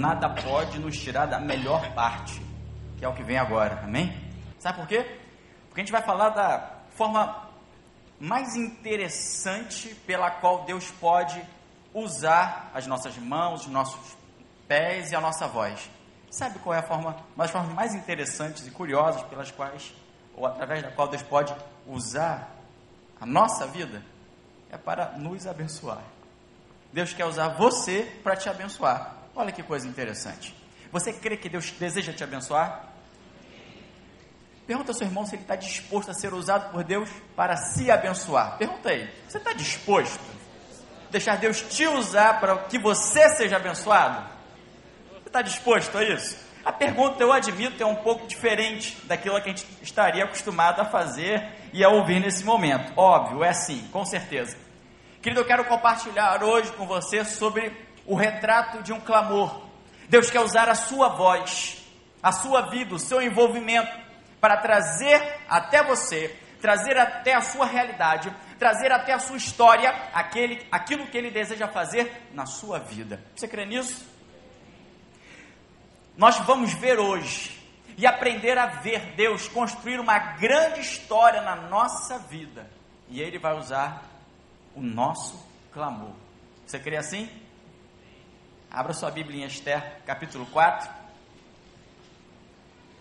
nada pode nos tirar da melhor parte, que é o que vem agora, amém? Sabe por quê? Porque a gente vai falar da forma mais interessante pela qual Deus pode usar as nossas mãos, os nossos pés e a nossa voz. Sabe qual é a forma, uma das formas mais interessantes e curiosas pelas quais, ou através da qual Deus pode usar a nossa vida? É para nos abençoar. Deus quer usar você para te abençoar. Olha que coisa interessante. Você crê que Deus deseja te abençoar? Pergunta ao seu irmão se ele está disposto a ser usado por Deus para se abençoar. Pergunta aí. Você está disposto? a Deixar Deus te usar para que você seja abençoado? Você está disposto a isso? A pergunta, eu admito, é um pouco diferente daquilo que a gente estaria acostumado a fazer e a ouvir nesse momento. Óbvio, é assim, com certeza. Querido, eu quero compartilhar hoje com você sobre o retrato de um clamor. Deus quer usar a sua voz, a sua vida, o seu envolvimento para trazer até você, trazer até a sua realidade, trazer até a sua história aquele, aquilo que ele deseja fazer na sua vida. Você crê nisso? Nós vamos ver hoje e aprender a ver Deus construir uma grande história na nossa vida. E Ele vai usar o nosso clamor. Você crê assim? Abra sua Bíblia em Esther, capítulo 4.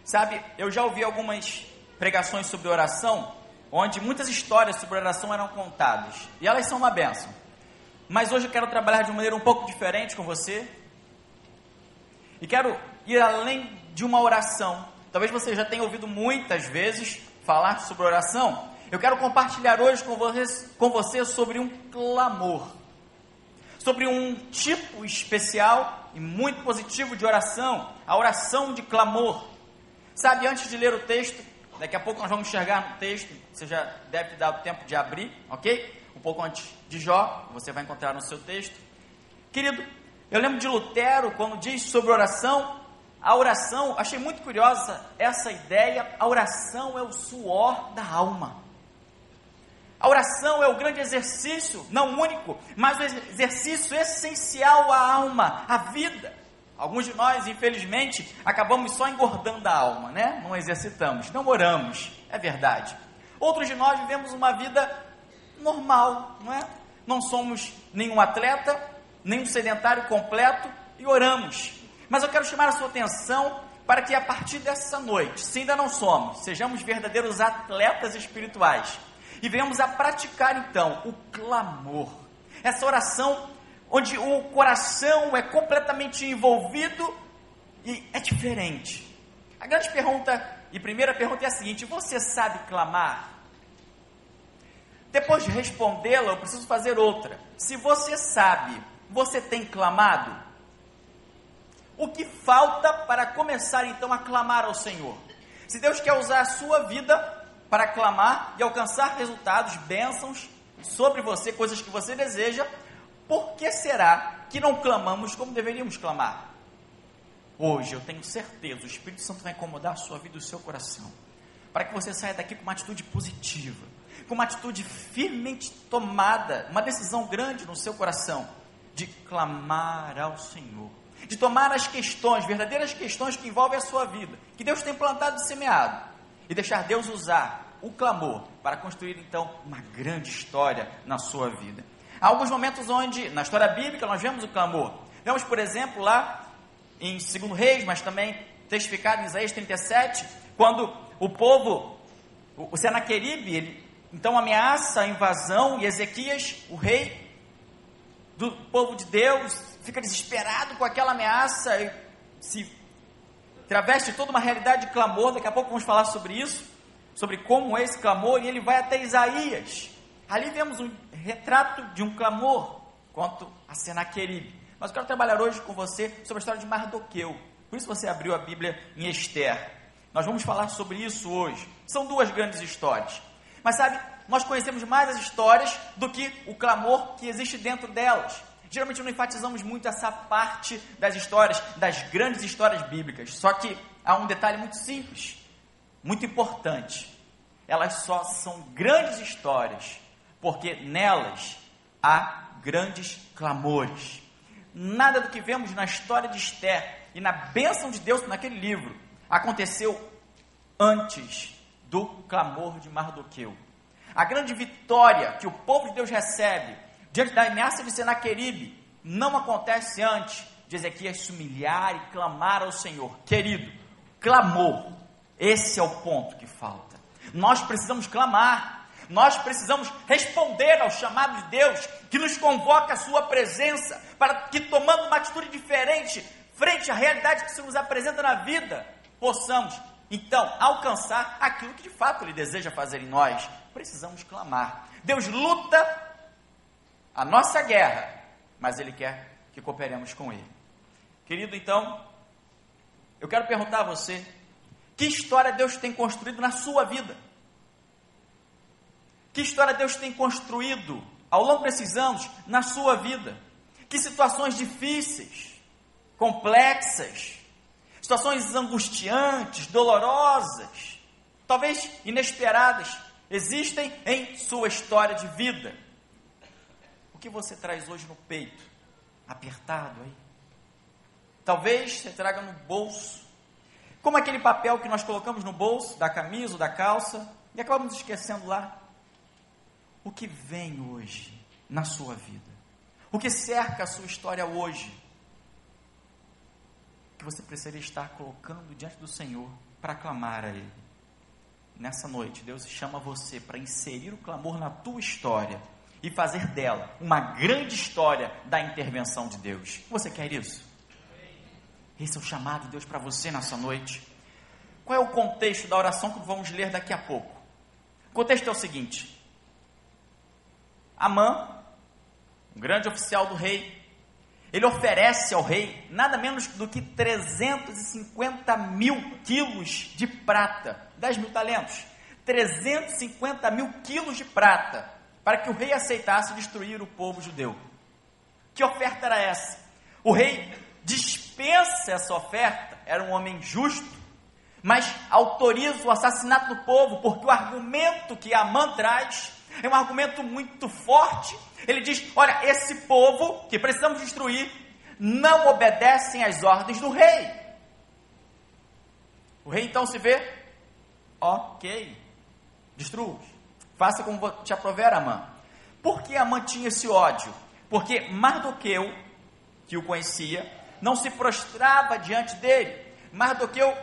Sabe, eu já ouvi algumas pregações sobre oração, onde muitas histórias sobre oração eram contadas, e elas são uma benção. Mas hoje eu quero trabalhar de uma maneira um pouco diferente com você, e quero ir além de uma oração. Talvez você já tenha ouvido muitas vezes falar sobre oração. Eu quero compartilhar hoje com você, com você sobre um clamor, sobre um tipo especial e muito positivo de oração, a oração de clamor. Sabe, antes de ler o texto, daqui a pouco nós vamos enxergar no texto, você já deve ter dado tempo de abrir, ok? Um pouco antes de Jó, você vai encontrar no seu texto. Querido, eu lembro de Lutero, quando diz sobre oração, a oração, achei muito curiosa essa ideia, a oração é o suor da alma. A oração é o grande exercício, não único, mas o exercício essencial à alma, à vida. Alguns de nós, infelizmente, acabamos só engordando a alma, né? Não exercitamos, não oramos, é verdade. Outros de nós vivemos uma vida normal, não é? Não somos nenhum atleta, nenhum sedentário completo e oramos. Mas eu quero chamar a sua atenção para que a partir dessa noite, se ainda não somos, sejamos verdadeiros atletas espirituais e venhamos a praticar então o clamor. Essa oração onde o coração é completamente envolvido e é diferente. A grande pergunta e primeira pergunta é a seguinte: você sabe clamar? Depois de respondê-la, eu preciso fazer outra. Se você sabe, você tem clamado? O que falta para começar então a clamar ao Senhor? Se Deus quer usar a sua vida para clamar e alcançar resultados, bênçãos sobre você, coisas que você deseja, por que será que não clamamos como deveríamos clamar? Hoje eu tenho certeza, o Espírito Santo vai incomodar a sua vida e o seu coração, para que você saia daqui com uma atitude positiva, com uma atitude firmemente tomada, uma decisão grande no seu coração, de clamar ao Senhor, de tomar as questões, verdadeiras questões que envolvem a sua vida, que Deus tem plantado e semeado, e deixar Deus usar o clamor para construir então uma grande história na sua vida. Há alguns momentos onde, na história bíblica, nós vemos o clamor. Vemos, por exemplo, lá em 2 Reis, mas também testificado em Isaías 37, quando o povo, o Senaqueribe, ele então ameaça a invasão e Ezequias, o rei do povo de Deus, fica desesperado com aquela ameaça e se traveste toda uma realidade de clamor. Daqui a pouco vamos falar sobre isso, sobre como é esse clamor, e ele vai até Isaías. Ali vemos um retrato de um clamor quanto a Senaqueribe. Mas eu quero trabalhar hoje com você sobre a história de Mardoqueu. Por isso você abriu a Bíblia em Esther. Nós vamos falar sobre isso hoje. São duas grandes histórias. Mas sabe, nós conhecemos mais as histórias do que o clamor que existe dentro delas. Geralmente não enfatizamos muito essa parte das histórias, das grandes histórias bíblicas. Só que há um detalhe muito simples, muito importante. Elas só são grandes histórias porque nelas há grandes clamores. nada do que vemos na história de Esther e na bênção de Deus naquele livro aconteceu antes do clamor de Mardoqueu. A grande vitória que o povo de Deus recebe diante da ameaça de Senaqueribe não acontece antes de Ezequias se humilhar e clamar ao Senhor. Querido, clamor, esse é o ponto que falta. Nós precisamos clamar, nós precisamos responder ao chamado de Deus que nos convoca à Sua presença, para que, tomando uma atitude diferente frente à realidade que se nos apresenta na vida, possamos então alcançar aquilo que de fato Ele deseja fazer em nós. Precisamos clamar. Deus luta a nossa guerra, mas Ele quer que cooperemos com Ele. Querido, então, eu quero perguntar a você: que história Deus tem construído na sua vida? Que história Deus tem construído ao longo desses anos na sua vida? Que situações difíceis, complexas, situações angustiantes, dolorosas, talvez inesperadas, existem em sua história de vida? O que você traz hoje no peito? Apertado aí? Talvez você traga no bolso, como aquele papel que nós colocamos no bolso da camisa ou da calça e acabamos esquecendo lá. O que vem hoje na sua vida? O que cerca a sua história hoje? Que você precisaria estar colocando diante do Senhor para clamar a Ele. Nessa noite, Deus chama você para inserir o clamor na tua história e fazer dela uma grande história da intervenção de Deus. Você quer isso? Esse é o chamado de Deus para você nessa noite. Qual é o contexto da oração que vamos ler daqui a pouco? O contexto é o seguinte: Amã, um grande oficial do rei, ele oferece ao rei nada menos do que 350 mil quilos de prata, 10 mil talentos, 350 mil quilos de prata, para que o rei aceitasse destruir o povo judeu. Que oferta era essa? O rei dispensa essa oferta, era um homem justo, mas autoriza o assassinato do povo, porque o argumento que Amã traz é um argumento muito forte. Ele diz: olha, esse povo que precisamos destruir não obedecem às ordens do rei. O rei então se vê, ok, destrua-os. Faça como te aprover, Amã. Por que Amã tinha esse ódio? Porque Mardoqueu, que o conhecia, não se prostrava diante dele. Mardoqueu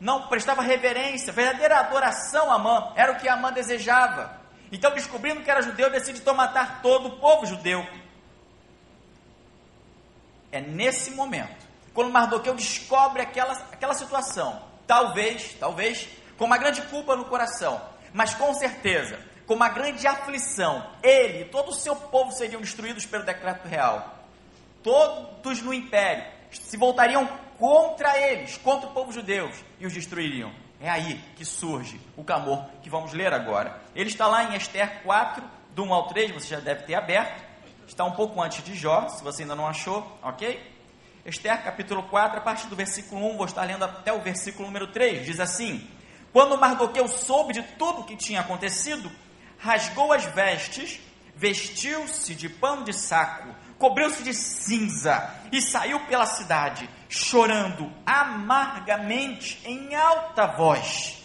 não prestava reverência, verdadeira adoração a Amã, era o que Amã desejava. Então, descobrindo que era judeu, decide então matar todo o povo judeu. É nesse momento, quando Mardoqueu descobre aquela, aquela situação, talvez, talvez, com uma grande culpa no coração, mas com certeza, com uma grande aflição, ele e todo o seu povo seriam destruídos pelo decreto real. Todos no império se voltariam contra eles, contra o povo judeu, e os destruiriam. É aí que surge o clamor que vamos ler agora. Ele está lá em Esther 4, do 1 ao 3, você já deve ter aberto. Está um pouco antes de Jó, se você ainda não achou, ok? Esther capítulo 4, a partir do versículo 1, vou estar lendo até o versículo número 3, diz assim: Quando Mardoqueu soube de tudo o que tinha acontecido, rasgou as vestes, vestiu-se de pano de saco, cobriu-se de cinza e saiu pela cidade, chorando amargamente em alta voz.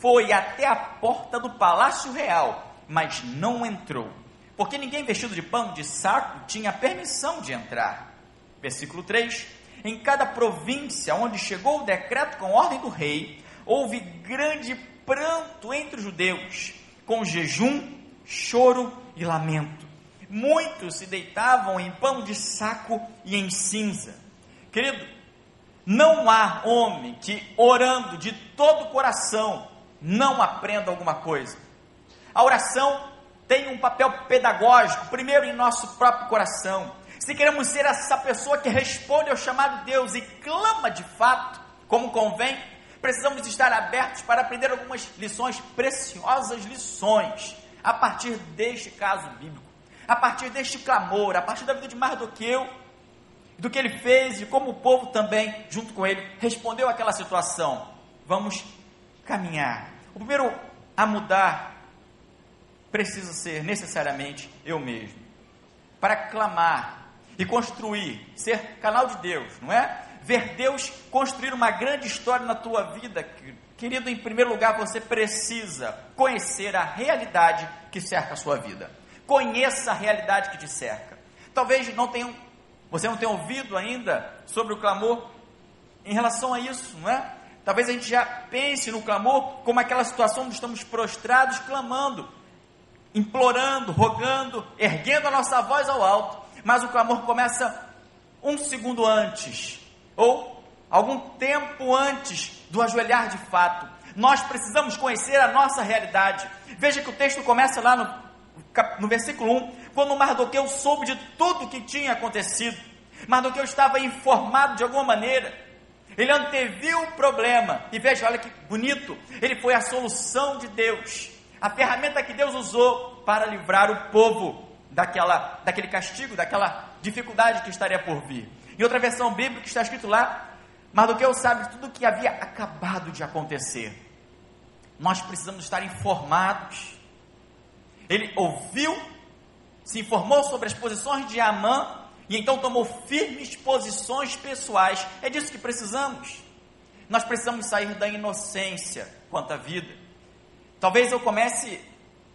Foi até a porta do palácio real, mas não entrou, porque ninguém vestido de pano de saco tinha permissão de entrar. Versículo 3: Em cada província onde chegou o decreto com ordem do rei, houve grande pranto entre os judeus, com jejum, choro e lamento muitos se deitavam em pano de saco e em cinza. Querido, não há homem que orando de todo o coração não aprenda alguma coisa. A oração tem um papel pedagógico, primeiro em nosso próprio coração. Se queremos ser essa pessoa que responde ao chamado de Deus e clama de fato, como convém, precisamos estar abertos para aprender algumas lições, preciosas lições, a partir deste caso bíblico a partir deste clamor, a partir da vida de Mardoqueu, do que ele fez e como o povo também, junto com ele, respondeu àquela situação. Vamos caminhar. O primeiro a mudar precisa ser necessariamente eu mesmo. Para clamar e construir, ser canal de Deus, não é? Ver Deus construir uma grande história na tua vida, querido, em primeiro lugar você precisa conhecer a realidade que cerca a sua vida. Conheça a realidade que te cerca. Talvez não tenham, você não tenha ouvido ainda sobre o clamor em relação a isso, não é? Talvez a gente já pense no clamor como aquela situação onde estamos prostrados, clamando, implorando, rogando, erguendo a nossa voz ao alto, mas o clamor começa um segundo antes, ou algum tempo antes do ajoelhar de fato. Nós precisamos conhecer a nossa realidade. Veja que o texto começa lá no, no versículo 1, quando Mardoqueu soube de tudo o que tinha acontecido. Mardoqueu estava informado de alguma maneira, ele anteviu o problema. E veja, olha que bonito. Ele foi a solução de Deus. A ferramenta que Deus usou para livrar o povo daquela, daquele castigo, daquela dificuldade que estaria por vir. Em outra versão bíblica está escrito lá, Mardoqueu sabe tudo o que havia acabado de acontecer. Nós precisamos estar informados. Ele ouviu, se informou sobre as posições de Amã e então tomou firmes posições pessoais. É disso que precisamos. Nós precisamos sair da inocência quanto à vida. Talvez eu comece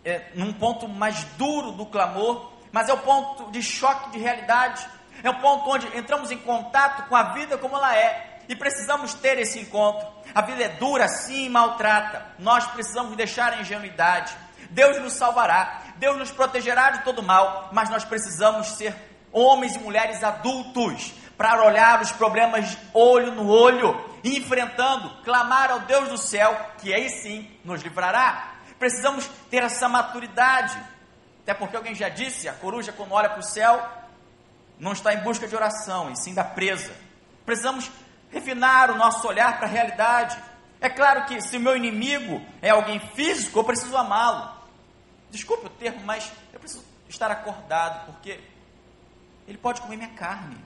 é, num ponto mais duro do clamor, mas é o ponto de choque de realidade. É o ponto onde entramos em contato com a vida como ela é e precisamos ter esse encontro. A vida é dura, sim, maltrata. Nós precisamos deixar a ingenuidade. Deus nos salvará, Deus nos protegerá de todo mal, mas nós precisamos ser homens e mulheres adultos, para olhar os problemas olho no olho, enfrentando, clamar ao Deus do céu, que aí sim nos livrará. Precisamos ter essa maturidade, até porque alguém já disse: a coruja, quando olha para o céu, não está em busca de oração, e sim da presa. Precisamos refinar o nosso olhar para a realidade. É claro que se o meu inimigo é alguém físico, eu preciso amá-lo. Desculpe o termo, mas eu preciso estar acordado, porque ele pode comer minha carne.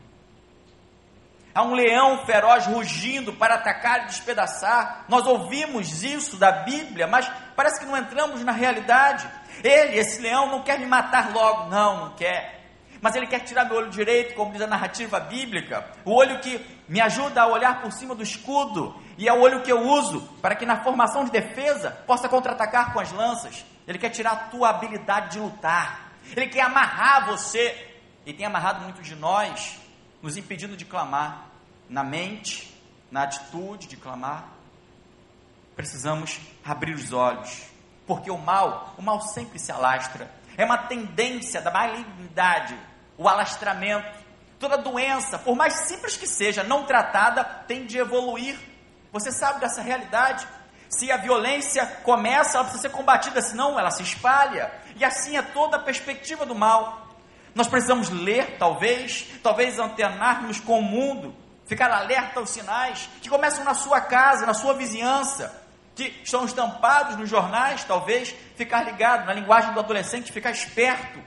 Há um leão feroz rugindo para atacar e despedaçar. Nós ouvimos isso da Bíblia, mas parece que não entramos na realidade. Ele, esse leão, não quer me matar logo. Não, não quer. Mas ele quer tirar meu olho direito, como diz a narrativa bíblica. O olho que me ajuda a olhar por cima do escudo. E é o olho que eu uso para que na formação de defesa possa contra-atacar com as lanças. Ele quer tirar a tua habilidade de lutar. Ele quer amarrar você e tem amarrado muitos de nós, nos impedindo de clamar na mente, na atitude de clamar. Precisamos abrir os olhos, porque o mal, o mal sempre se alastra. É uma tendência da malignidade, o alastramento. Toda doença, por mais simples que seja, não tratada, tem de evoluir. Você sabe dessa realidade? Se a violência começa, ela precisa ser combatida, senão ela se espalha. E assim é toda a perspectiva do mal. Nós precisamos ler, talvez, talvez antenarmos com o mundo, ficar alerta aos sinais que começam na sua casa, na sua vizinhança, que estão estampados nos jornais, talvez, ficar ligado na linguagem do adolescente, ficar esperto,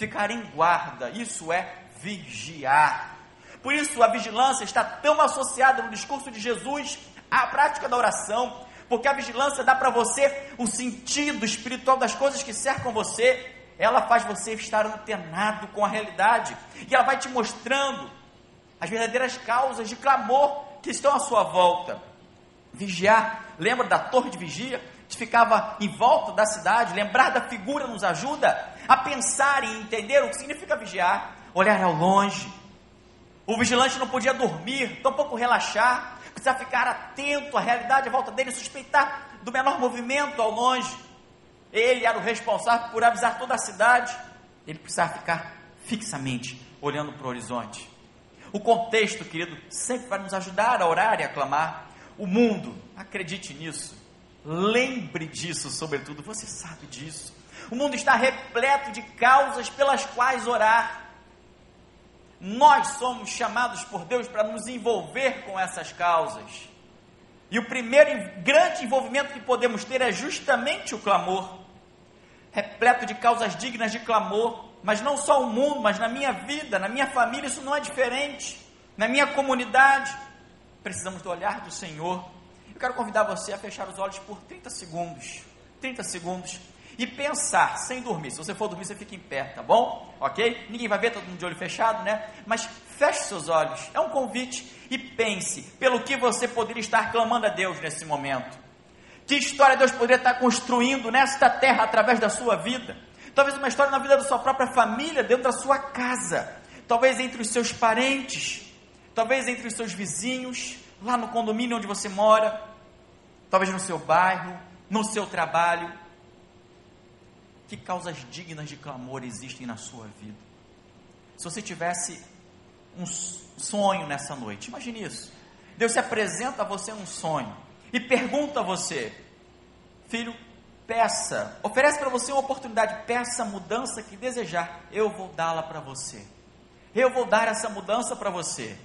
ficar em guarda. Isso é vigiar. Por isso a vigilância está tão associada no discurso de Jesus à prática da oração, porque a vigilância dá para você o sentido espiritual das coisas que cercam você, ela faz você estar antenado com a realidade e ela vai te mostrando as verdadeiras causas de clamor que estão à sua volta. Vigiar, lembra da torre de vigia que ficava em volta da cidade? Lembrar da figura nos ajuda a pensar e entender o que significa vigiar, olhar ao longe. O vigilante não podia dormir, tampouco relaxar, precisava ficar atento à realidade à volta dele, suspeitar do menor movimento ao longe. Ele era o responsável por avisar toda a cidade. Ele precisava ficar fixamente olhando para o horizonte. O contexto, querido, sempre vai nos ajudar a orar e a clamar. O mundo, acredite nisso, lembre disso, sobretudo, você sabe disso. O mundo está repleto de causas pelas quais orar. Nós somos chamados por Deus para nos envolver com essas causas. E o primeiro grande envolvimento que podemos ter é justamente o clamor repleto de causas dignas de clamor, mas não só o mundo, mas na minha vida, na minha família, isso não é diferente. Na minha comunidade, precisamos do olhar do Senhor. Eu quero convidar você a fechar os olhos por 30 segundos. 30 segundos. E pensar sem dormir. Se você for dormir, você fica em pé, tá bom? Ok? Ninguém vai ver, todo mundo de olho fechado, né? Mas feche seus olhos, é um convite e pense pelo que você poderia estar clamando a Deus nesse momento. Que história Deus poderia estar construindo nesta terra através da sua vida? Talvez uma história na vida da sua própria família, dentro da sua casa, talvez entre os seus parentes, talvez entre os seus vizinhos, lá no condomínio onde você mora, talvez no seu bairro, no seu trabalho. Que causas dignas de clamor existem na sua vida? Se você tivesse um sonho nessa noite, imagine isso. Deus se apresenta a você um sonho e pergunta a você, filho, peça, oferece para você uma oportunidade, peça a mudança que desejar, eu vou dá-la para você. Eu vou dar essa mudança para você.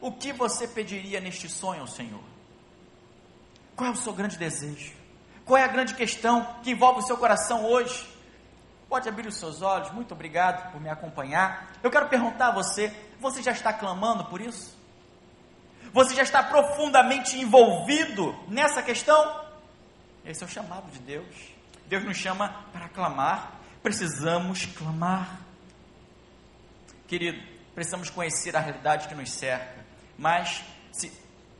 O que você pediria neste sonho, Senhor? Qual é o seu grande desejo? Qual é a grande questão que envolve o seu coração hoje? Pode abrir os seus olhos, muito obrigado por me acompanhar. Eu quero perguntar a você: você já está clamando por isso? Você já está profundamente envolvido nessa questão? Esse é o chamado de Deus. Deus nos chama para clamar. Precisamos clamar. Querido, precisamos conhecer a realidade que nos cerca. Mas, se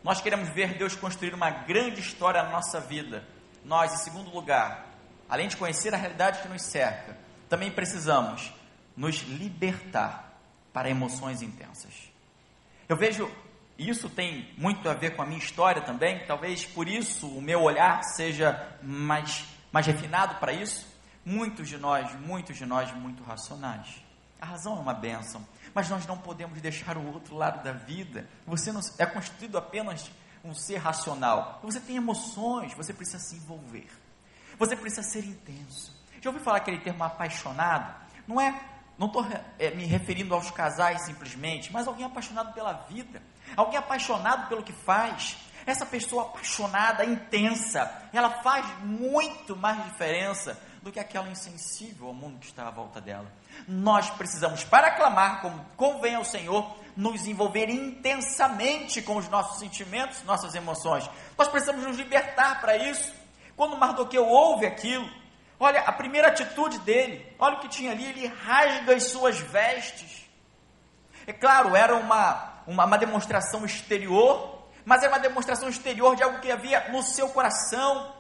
nós queremos ver Deus construir uma grande história na nossa vida, nós, em segundo lugar, além de conhecer a realidade que nos cerca, também precisamos nos libertar para emoções intensas. Eu vejo, isso tem muito a ver com a minha história também, talvez por isso o meu olhar seja mais, mais refinado para isso. Muitos de nós, muitos de nós, muito racionais. A razão é uma bênção, mas nós não podemos deixar o outro lado da vida. Você não é constituído apenas um ser racional. Você tem emoções, você precisa se envolver. Você precisa ser intenso. Já ouviu falar aquele termo apaixonado? Não é, não estou é, me referindo aos casais simplesmente, mas alguém apaixonado pela vida, alguém apaixonado pelo que faz. Essa pessoa apaixonada, intensa, ela faz muito mais diferença do que aquela insensível ao mundo que está à volta dela. Nós precisamos, para clamar como convém ao Senhor, nos envolver intensamente com os nossos sentimentos, nossas emoções. Nós precisamos nos libertar para isso. Quando Mardoqueu ouve aquilo, olha a primeira atitude dele, olha o que tinha ali, ele rasga as suas vestes. É claro, era uma, uma, uma demonstração exterior, mas é uma demonstração exterior de algo que havia no seu coração.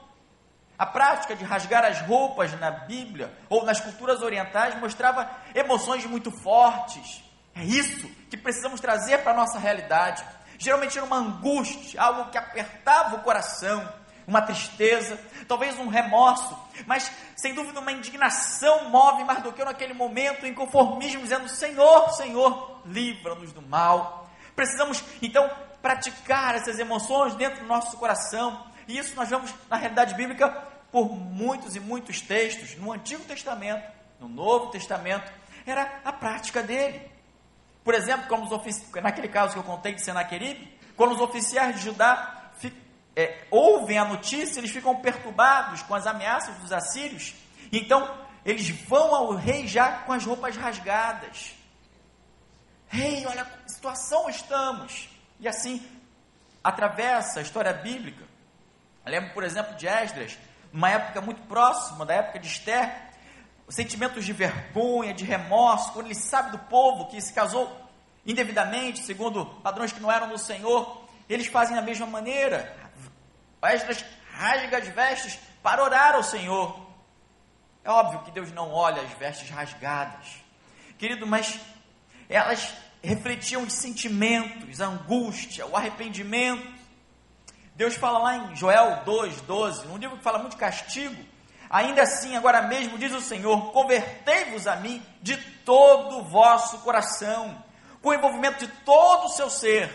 A prática de rasgar as roupas na Bíblia ou nas culturas orientais mostrava emoções muito fortes. É isso que precisamos trazer para a nossa realidade. Geralmente era uma angústia, algo que apertava o coração, uma tristeza, talvez um remorso, mas sem dúvida uma indignação move Mardoqueu naquele momento, inconformismo, dizendo: Senhor, Senhor, livra-nos do mal. Precisamos então praticar essas emoções dentro do nosso coração, e isso nós vemos na realidade bíblica por muitos e muitos textos, no Antigo Testamento, no Novo Testamento, era a prática dele. Por exemplo, como os naquele caso que eu contei de Senaqueribe, quando os oficiais de Judá é, ouvem a notícia, eles ficam perturbados com as ameaças dos assírios, então eles vão ao rei já com as roupas rasgadas. Rei, olha que situação estamos. E assim, atravessa a história bíblica. Eu lembro, por exemplo, de Esdras, numa época muito próxima da época de Esther, sentimentos de vergonha, de remorso, quando ele sabe do povo que se casou indevidamente, segundo padrões que não eram do Senhor, eles fazem da mesma maneira. Esdras rasga as vestes para orar ao Senhor. É óbvio que Deus não olha as vestes rasgadas, querido, mas elas refletiam os sentimentos, a angústia, o arrependimento. Deus fala lá em Joel 2,12, num livro que fala muito de castigo, Ainda assim, agora mesmo, diz o Senhor: convertei-vos a mim de todo o vosso coração, com o envolvimento de todo o seu ser.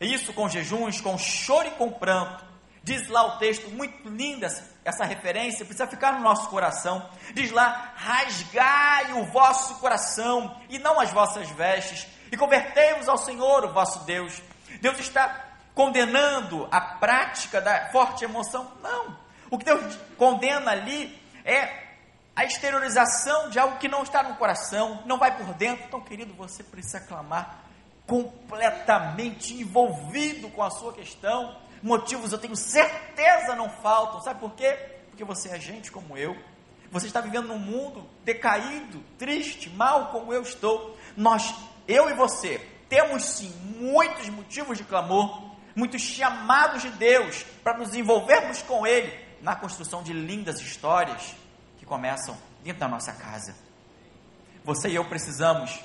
Isso com jejuns, com choro e com pranto. Diz lá o texto, muito linda essa referência, precisa ficar no nosso coração. Diz lá: rasgai o vosso coração e não as vossas vestes, e convertei-vos ao Senhor, o vosso Deus. Deus está condenando a prática da forte emoção? Não. O que Deus condena ali é a exteriorização de algo que não está no coração, não vai por dentro. Então, querido, você precisa clamar completamente envolvido com a sua questão. Motivos eu tenho certeza não faltam. Sabe por quê? Porque você é gente como eu. Você está vivendo num mundo decaído, triste, mal como eu estou. Nós, eu e você, temos sim muitos motivos de clamor, muitos chamados de Deus para nos envolvermos com Ele na construção de lindas histórias que começam dentro da nossa casa. Você e eu precisamos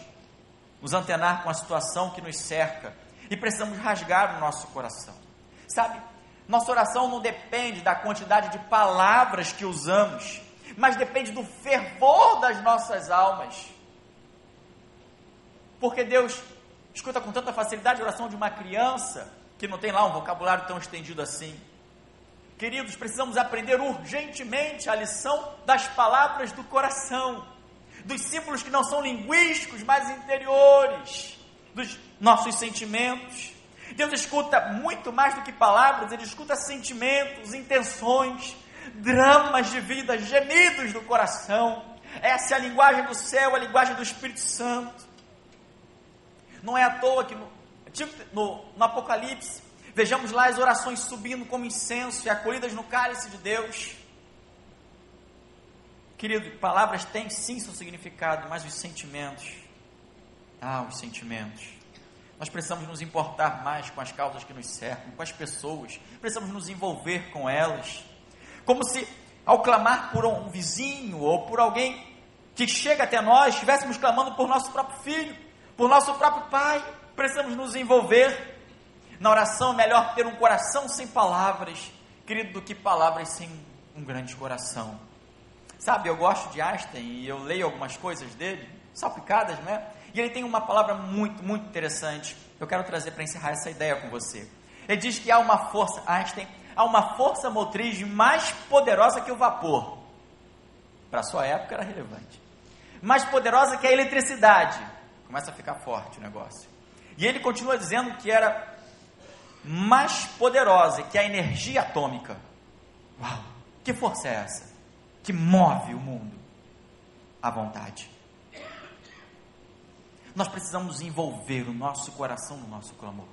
nos antenar com a situação que nos cerca e precisamos rasgar o nosso coração. Sabe, nossa oração não depende da quantidade de palavras que usamos, mas depende do fervor das nossas almas. Porque Deus escuta com tanta facilidade a oração de uma criança que não tem lá um vocabulário tão estendido assim. Queridos, precisamos aprender urgentemente a lição das palavras do coração, dos símbolos que não são linguísticos, mas interiores, dos nossos sentimentos. Deus escuta muito mais do que palavras, Ele escuta sentimentos, intenções, dramas de vida, gemidos do coração. Essa é a linguagem do céu, a linguagem do Espírito Santo. Não é à toa que no, no, no Apocalipse, vejamos lá as orações subindo como incenso e acolhidas no cálice de Deus. Querido, palavras têm sim seu significado, mas os sentimentos, ah, os sentimentos. Nós precisamos nos importar mais com as causas que nos cercam, com as pessoas, precisamos nos envolver com elas. Como se, ao clamar por um vizinho ou por alguém que chega até nós, estivéssemos clamando por nosso próprio filho, por nosso próprio pai. Precisamos nos envolver. Na oração é melhor ter um coração sem palavras, querido, do que palavras sem um grande coração. Sabe, eu gosto de Einstein e eu leio algumas coisas dele, salpicadas, né? E ele tem uma palavra muito, muito interessante. Eu quero trazer para encerrar essa ideia com você. Ele diz que há uma força, Einstein, há uma força motriz mais poderosa que o vapor. Para sua época era relevante. Mais poderosa que a eletricidade. Começa a ficar forte o negócio. E ele continua dizendo que era mais poderosa que a energia atômica. Uau! Que força é essa? Que move o mundo à vontade. Nós precisamos envolver o nosso coração no nosso clamor.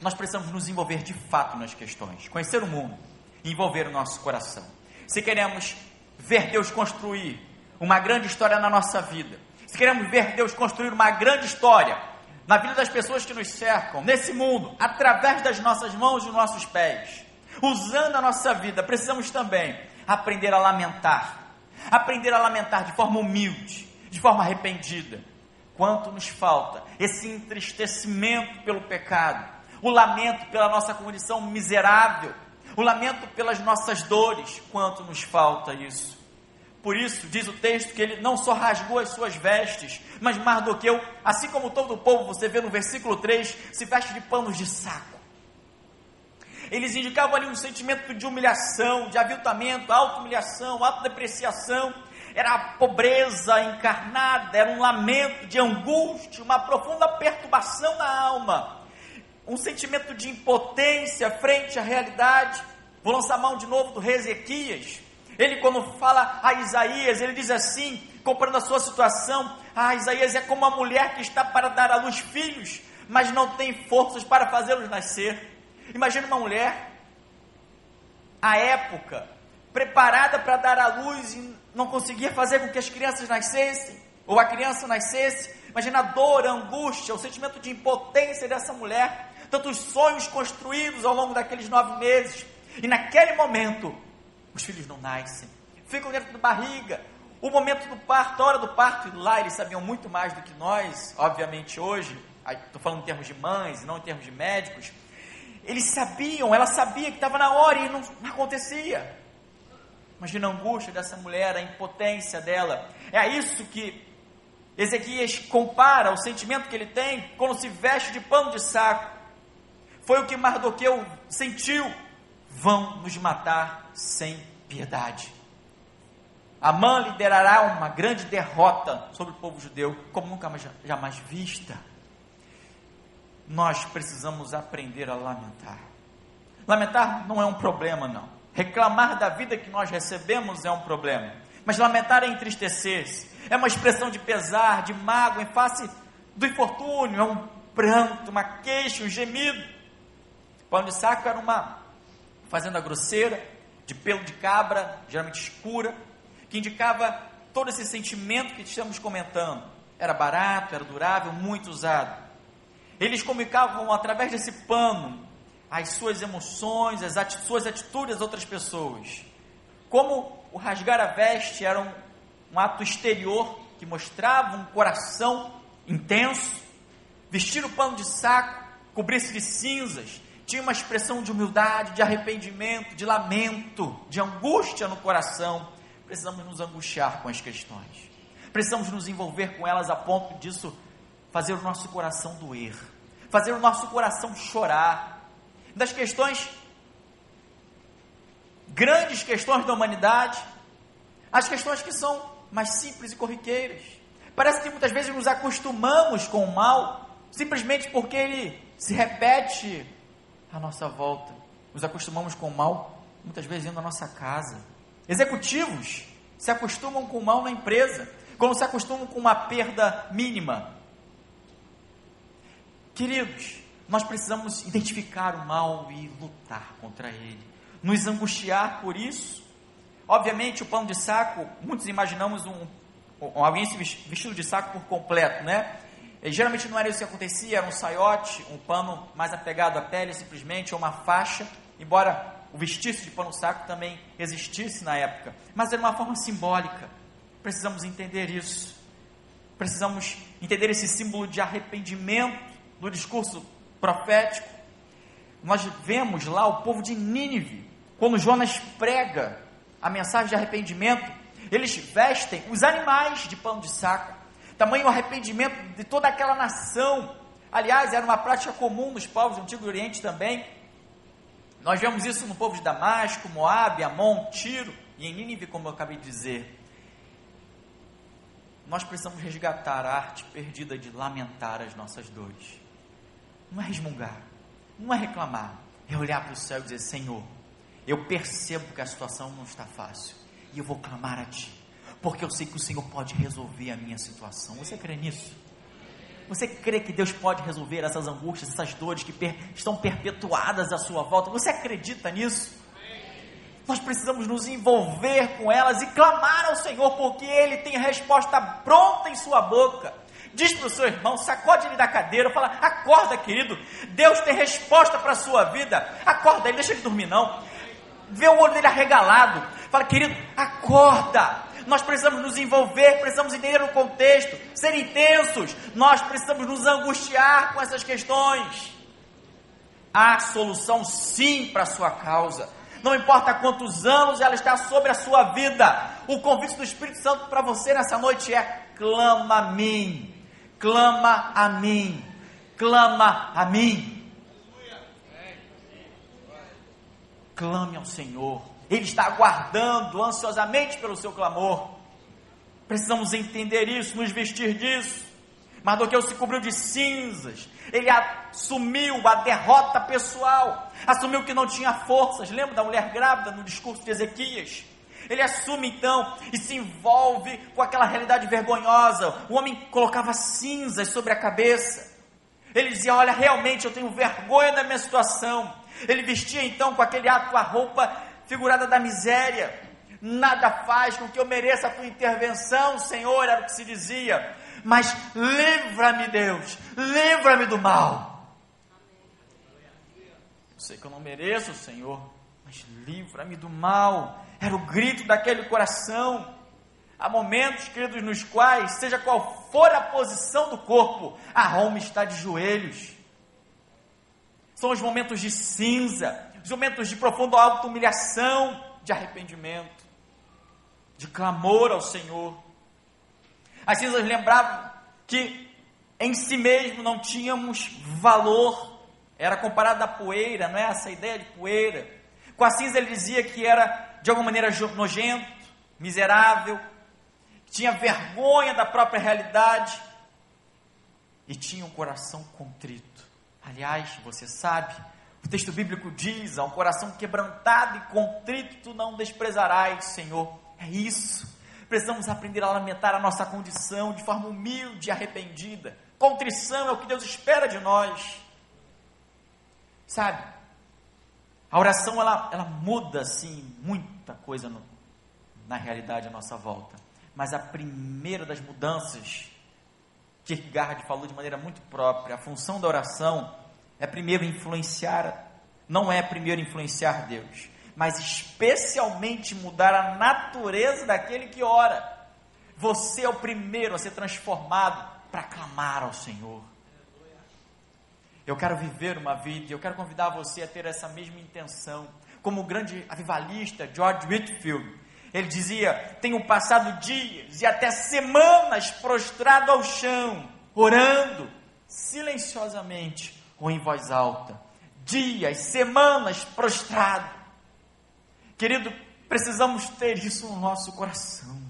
Nós precisamos nos envolver de fato nas questões, conhecer o mundo, envolver o nosso coração. Se queremos ver Deus construir uma grande história na nossa vida, se queremos ver Deus construir uma grande história na vida das pessoas que nos cercam, nesse mundo, através das nossas mãos e dos nossos pés, usando a nossa vida, precisamos também aprender a lamentar. Aprender a lamentar de forma humilde, de forma arrependida. Quanto nos falta esse entristecimento pelo pecado, o lamento pela nossa condição miserável, o lamento pelas nossas dores, quanto nos falta isso. Por isso, diz o texto que ele não só rasgou as suas vestes, mas Mardoqueu, assim como todo o povo, você vê no versículo 3, se veste de panos de saco. Eles indicavam ali um sentimento de humilhação, de aviltamento, auto-humilhação, autodepreciação. Era a pobreza encarnada, era um lamento de angústia, uma profunda perturbação na alma. Um sentimento de impotência frente à realidade. Vou lançar mão de novo do rei Ezequias. Ele, quando fala a Isaías, ele diz assim, comparando a sua situação: Ah, Isaías é como uma mulher que está para dar à luz filhos, mas não tem forças para fazê-los nascer. Imagina uma mulher, à época, preparada para dar à luz e não conseguia fazer com que as crianças nascessem, ou a criança nascesse. Imagina a dor, a angústia, o sentimento de impotência dessa mulher, tantos sonhos construídos ao longo daqueles nove meses, e naquele momento os filhos não nascem, ficam dentro da barriga. O momento do parto, a hora do parto, e lá eles sabiam muito mais do que nós, obviamente hoje, estou falando em termos de mães, não em termos de médicos. Eles sabiam, ela sabia que estava na hora e não, não acontecia. Imagina a angústia dessa mulher, a impotência dela. É isso que Ezequias compara o sentimento que ele tem quando se veste de pano de saco. Foi o que Mardoqueu sentiu vão nos matar sem piedade. Amã liderará uma grande derrota sobre o povo judeu, como nunca mais, jamais vista. Nós precisamos aprender a lamentar. Lamentar não é um problema, não. Reclamar da vida que nós recebemos é um problema. Mas lamentar é entristecer-se. É uma expressão de pesar, de mágoa em face do infortúnio. É um pranto, uma queixa, um gemido. Pão de saco era uma fazenda grosseira, de pelo de cabra, geralmente escura, que indicava todo esse sentimento que estamos comentando. Era barato, era durável, muito usado. Eles comunicavam através desse pano as suas emoções, as ati suas atitudes às outras pessoas. Como o rasgar a veste era um, um ato exterior que mostrava um coração intenso, vestir o pano de saco, cobrir-se de cinzas, tinha uma expressão de humildade, de arrependimento, de lamento, de angústia no coração. Precisamos nos angustiar com as questões. Precisamos nos envolver com elas a ponto disso fazer o nosso coração doer, fazer o nosso coração chorar, das questões, grandes questões da humanidade, as questões que são mais simples e corriqueiras. Parece que muitas vezes nos acostumamos com o mal, simplesmente porque ele se repete à nossa volta. Nos acostumamos com o mal, muitas vezes dentro da nossa casa. Executivos se acostumam com o mal na empresa, como se acostumam com uma perda mínima. Queridos, nós precisamos identificar o mal e lutar contra ele, nos angustiar por isso. Obviamente, o pano de saco, muitos imaginamos um, um alguém se vestido de saco por completo, né? E, geralmente não era isso que acontecia, era um saiote, um pano mais apegado à pele simplesmente, ou uma faixa, embora o vestir-se de pano saco também existisse na época, mas era uma forma simbólica. Precisamos entender isso. Precisamos entender esse símbolo de arrependimento do discurso profético. Nós vemos lá o povo de Nínive, quando Jonas prega a mensagem de arrependimento, eles vestem os animais de pano de saco, tamanho arrependimento de toda aquela nação. Aliás, era uma prática comum nos povos do Antigo Oriente também. Nós vemos isso no povo de Damasco, Moabe, Amon, Tiro e em Nínive, como eu acabei de dizer. Nós precisamos resgatar a arte perdida de lamentar as nossas dores não é resmungar, não é reclamar, é olhar para o céu e dizer: Senhor, eu percebo que a situação não está fácil e eu vou clamar a Ti, porque eu sei que o Senhor pode resolver a minha situação. Você crê nisso? Você crê que Deus pode resolver essas angústias, essas dores que per estão perpetuadas à sua volta? Você acredita nisso? Nós precisamos nos envolver com elas e clamar ao Senhor, porque Ele tem a resposta pronta em sua boca. Diz para o seu irmão, sacode ele da cadeira, fala: acorda, querido. Deus tem resposta para a sua vida. Acorda ele, deixa ele dormir, não. Vê o olho dele arregalado. Fala, querido, acorda. Nós precisamos nos envolver, precisamos entender o contexto, ser intensos. Nós precisamos nos angustiar com essas questões. Há solução sim para a sua causa. Não importa quantos anos ela está sobre a sua vida. O convite do Espírito Santo para você nessa noite é: clama a mim clama a mim, clama a mim. Clame ao Senhor, Ele está aguardando ansiosamente pelo seu clamor. Precisamos entender isso, nos vestir disso. Mardoqueu se cobriu de cinzas, ele assumiu a derrota pessoal, assumiu que não tinha forças. Lembra da mulher grávida no discurso de Ezequias? Ele assume então e se envolve com aquela realidade vergonhosa. O homem colocava cinzas sobre a cabeça. Ele dizia: Olha, realmente eu tenho vergonha da minha situação. Ele vestia então com aquele ato a roupa figurada da miséria. Nada faz com que eu mereça a tua intervenção, Senhor, era o que se dizia. Mas livra-me, Deus, livra-me do mal. Eu sei que eu não mereço, Senhor, mas livra-me do mal era o grito daquele coração. Há momentos, queridos, nos quais, seja qual for a posição do corpo, a alma está de joelhos. São os momentos de cinza, os momentos de profunda auto-humilhação, de arrependimento, de clamor ao Senhor. As cinzas lembravam que em si mesmo não tínhamos valor, era comparado à poeira, não é essa ideia de poeira. Com a cinza ele dizia que era de alguma maneira nojento, miserável, tinha vergonha da própria realidade e tinha um coração contrito. Aliás, você sabe, texto bíblico diz: a um coração quebrantado e contrito tu não desprezarás, Senhor. É isso. Precisamos aprender a lamentar a nossa condição de forma humilde e arrependida. Contrição é o que Deus espera de nós. Sabe? A oração ela, ela muda assim muita coisa no, na realidade à nossa volta. Mas a primeira das mudanças, Kierkegaard falou de maneira muito própria, a função da oração é primeiro influenciar, não é primeiro influenciar Deus, mas especialmente mudar a natureza daquele que ora. Você é o primeiro a ser transformado para clamar ao Senhor. Eu quero viver uma vida, eu quero convidar você a ter essa mesma intenção. Como o grande avivalista George Whitfield, ele dizia: Tenho passado dias e até semanas prostrado ao chão, orando silenciosamente ou em voz alta. Dias, semanas prostrado. Querido, precisamos ter isso no nosso coração.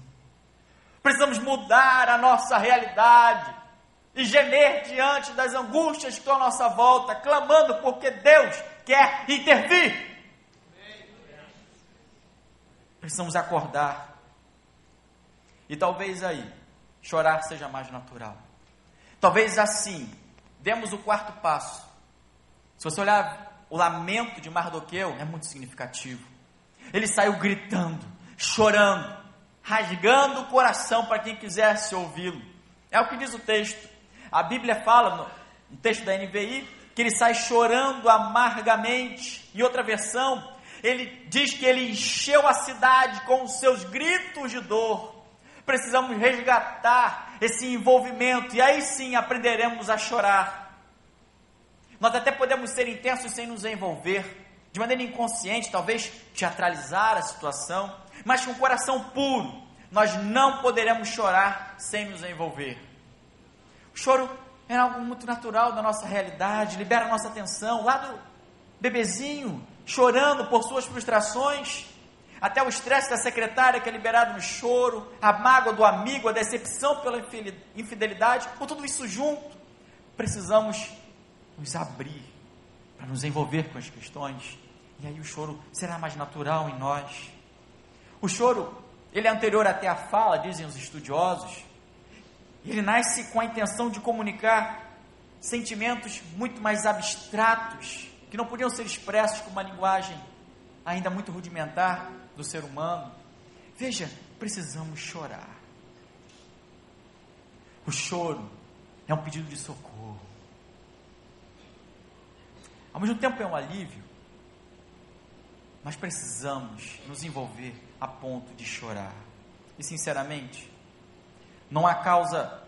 Precisamos mudar a nossa realidade e gemer diante das angústias que estão à nossa volta, clamando porque Deus quer intervir. Precisamos acordar. E talvez aí, chorar seja mais natural. Talvez assim, demos o quarto passo. Se você olhar o lamento de Mardoqueu, é muito significativo. Ele saiu gritando, chorando, rasgando o coração para quem quisesse ouvi-lo. É o que diz o texto. A Bíblia fala, no, texto da NVI, que ele sai chorando amargamente. Em outra versão, ele diz que ele encheu a cidade com os seus gritos de dor. Precisamos resgatar esse envolvimento e aí sim aprenderemos a chorar. Nós até podemos ser intensos sem nos envolver, de maneira inconsciente, talvez teatralizar a situação, mas com o coração puro, nós não poderemos chorar sem nos envolver. O choro é algo muito natural da nossa realidade, libera a nossa atenção. Lá do bebezinho, chorando por suas frustrações, até o estresse da secretária que é liberado no choro, a mágoa do amigo, a decepção pela infidelidade, com tudo isso junto, precisamos nos abrir para nos envolver com as questões, e aí o choro será mais natural em nós. O choro, ele é anterior até à fala, dizem os estudiosos, ele nasce com a intenção de comunicar sentimentos muito mais abstratos, que não podiam ser expressos com uma linguagem ainda muito rudimentar do ser humano. Veja, precisamos chorar. O choro é um pedido de socorro. Ao mesmo tempo é um alívio, mas precisamos nos envolver a ponto de chorar. E sinceramente, não há causa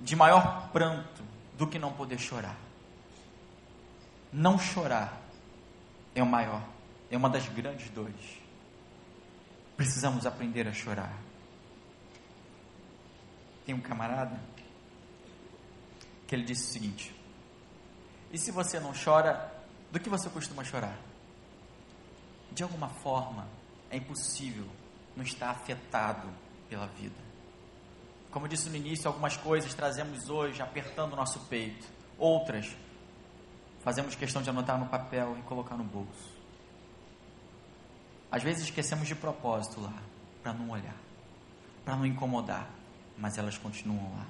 de maior pranto do que não poder chorar. Não chorar é o maior, é uma das grandes dores. Precisamos aprender a chorar. Tem um camarada que ele disse o seguinte: E se você não chora, do que você costuma chorar? De alguma forma, é impossível não estar afetado pela vida. Como eu disse no início, algumas coisas trazemos hoje apertando o nosso peito, outras fazemos questão de anotar no papel e colocar no bolso. Às vezes esquecemos de propósito lá, para não olhar, para não incomodar, mas elas continuam lá.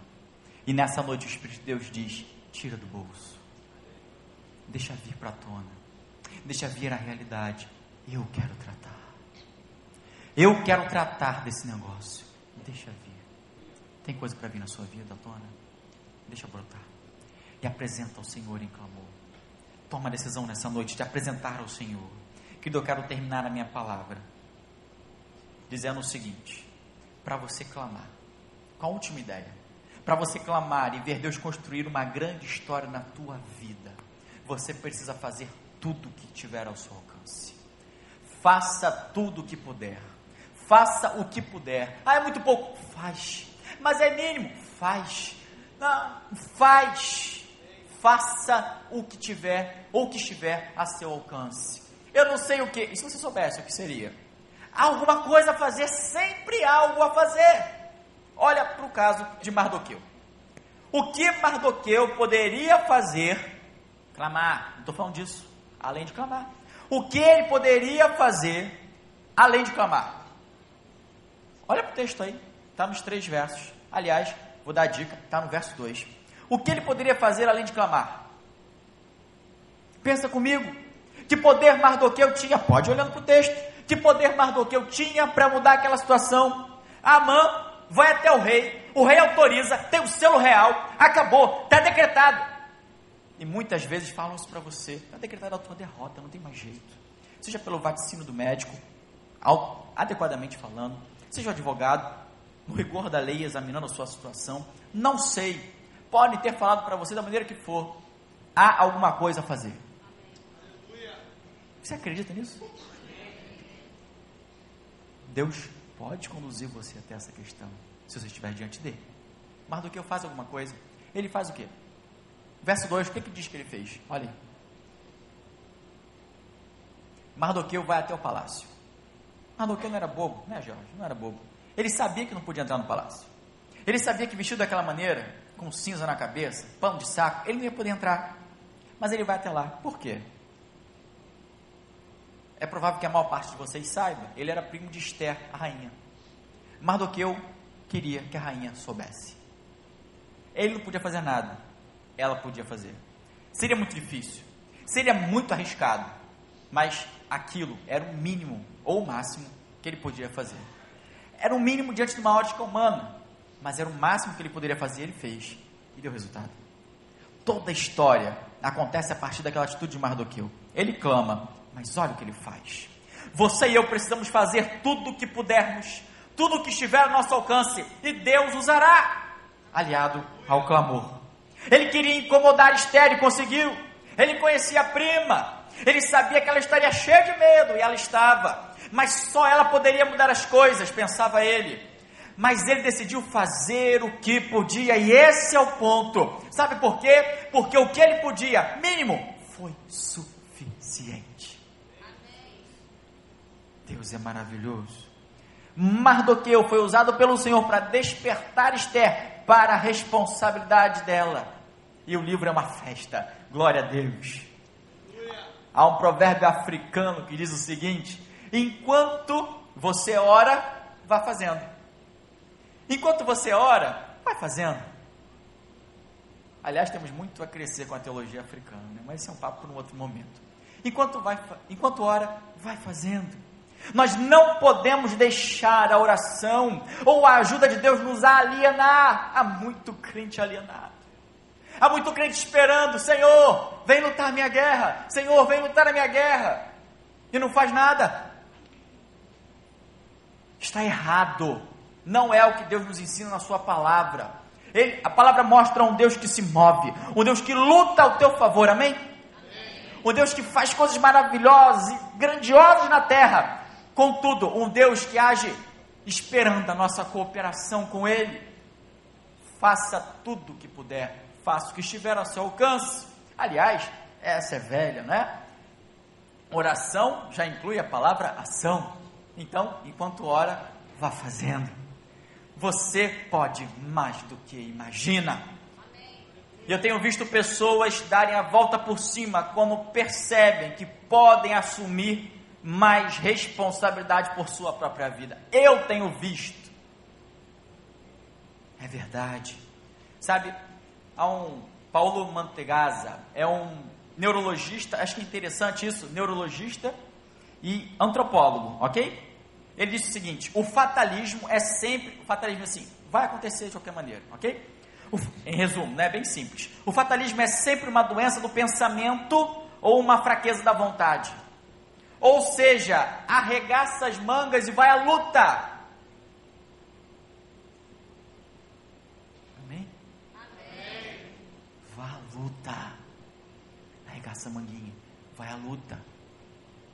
E nessa noite o Espírito de Deus diz: tira do bolso, deixa vir para a tona, deixa vir a realidade. Eu quero tratar, eu quero tratar desse negócio, deixa vir. Tem coisa para vir na sua vida, dona? Deixa brotar. E apresenta ao Senhor em clamor. Toma a decisão nessa noite de apresentar ao Senhor. Que eu quero terminar a minha palavra dizendo o seguinte: para você clamar, com a última ideia, para você clamar e ver Deus construir uma grande história na tua vida, você precisa fazer tudo o que tiver ao seu alcance. Faça tudo o que puder. Faça o que puder. Ah, é muito pouco. Faz mas é mínimo. Faz. Não, faz. Faça o que tiver ou que estiver a seu alcance. Eu não sei o que. E se você soubesse o que seria? Alguma coisa a fazer, sempre algo a fazer. Olha para o caso de Mardoqueu. O que Mardoqueu poderia fazer? Clamar. Não estou falando disso. Além de clamar. O que ele poderia fazer além de clamar? Olha para o texto aí. Está nos três versos. Aliás, vou dar a dica, está no verso 2. O que ele poderia fazer além de clamar? Pensa comigo. Que poder Mardoqueu tinha? Pode olhando para o texto. Que poder Mardoqueu tinha para mudar aquela situação? Amã vai até o rei, o rei autoriza, tem o selo real, acabou, está decretado. E muitas vezes falam isso para você: está decretada a tua derrota, não tem mais jeito. Seja pelo vaticínio do médico, adequadamente falando, seja o advogado, no rigor da lei, examinando a sua situação. Não sei, podem ter falado para você da maneira que for, há alguma coisa a fazer. Você acredita nisso? Deus pode conduzir você até essa questão, se você estiver diante dele. Mas do que eu faço alguma coisa, ele faz o quê? Verso 2, o que, que diz que ele fez? Olha aí. Mardoqueu vai até o palácio. Mardoqueu não era bobo, né, Jorge? Não era bobo. Ele sabia que não podia entrar no palácio. Ele sabia que vestido daquela maneira, com cinza na cabeça, pano de saco, ele não ia poder entrar. Mas ele vai até lá. Por quê? É provável que a maior parte de vocês saiba, ele era primo de Esther, a rainha. Mardoqueu queria que a rainha soubesse. Ele não podia fazer nada, ela podia fazer. Seria muito difícil, seria muito arriscado, mas aquilo era o mínimo ou o máximo que ele podia fazer. Era o mínimo diante de uma ótica humana, mas era o máximo que ele poderia fazer, ele fez e deu resultado. Toda a história acontece a partir daquela atitude de Mardoqueu. Ele clama, mas olha o que ele faz. Você e eu precisamos fazer tudo o que pudermos, tudo o que estiver ao nosso alcance, e Deus usará, aliado ao clamor. Ele queria incomodar Esther e conseguiu. Ele conhecia a prima, ele sabia que ela estaria cheia de medo, e ela estava. Mas só ela poderia mudar as coisas, pensava ele. Mas ele decidiu fazer o que podia, e esse é o ponto. Sabe por quê? Porque o que ele podia, mínimo, foi suficiente. Deus é maravilhoso. Mardoqueu foi usado pelo Senhor para despertar Esther para a responsabilidade dela. E o livro é uma festa. Glória a Deus. Há um provérbio africano que diz o seguinte: enquanto você ora, vá fazendo. Enquanto você ora, vai fazendo. Aliás, temos muito a crescer com a teologia africana, né? mas esse é um papo para um outro momento. Enquanto, vai, enquanto ora, vai fazendo. Nós não podemos deixar a oração ou a ajuda de Deus nos alienar. Há muito crente alienado. Há muito crente esperando, Senhor, vem lutar a minha guerra. Senhor, vem lutar a minha guerra. E não faz nada. Está errado. Não é o que Deus nos ensina na sua palavra. Ele, a palavra mostra um Deus que se move, um Deus que luta ao teu favor, amém? amém? Um Deus que faz coisas maravilhosas e grandiosas na terra. Contudo, um Deus que age esperando a nossa cooperação com Ele. Faça tudo o que puder faça o que estiver ao seu alcance. Aliás, essa é velha, né? Oração já inclui a palavra ação. Então, enquanto ora, vá fazendo. Você pode mais do que imagina. Eu tenho visto pessoas darem a volta por cima quando percebem que podem assumir mais responsabilidade por sua própria vida. Eu tenho visto. É verdade. Sabe, a um Paulo Mantegazza, é um neurologista, acho que é interessante isso, neurologista e antropólogo, ok? Ele disse o seguinte: o fatalismo é sempre, o fatalismo assim, vai acontecer de qualquer maneira, ok? Em resumo, né, bem simples. O fatalismo é sempre uma doença do pensamento ou uma fraqueza da vontade. Ou seja, arregaça as mangas e vai à luta. luta. Arregaça a manguinha, vai à luta.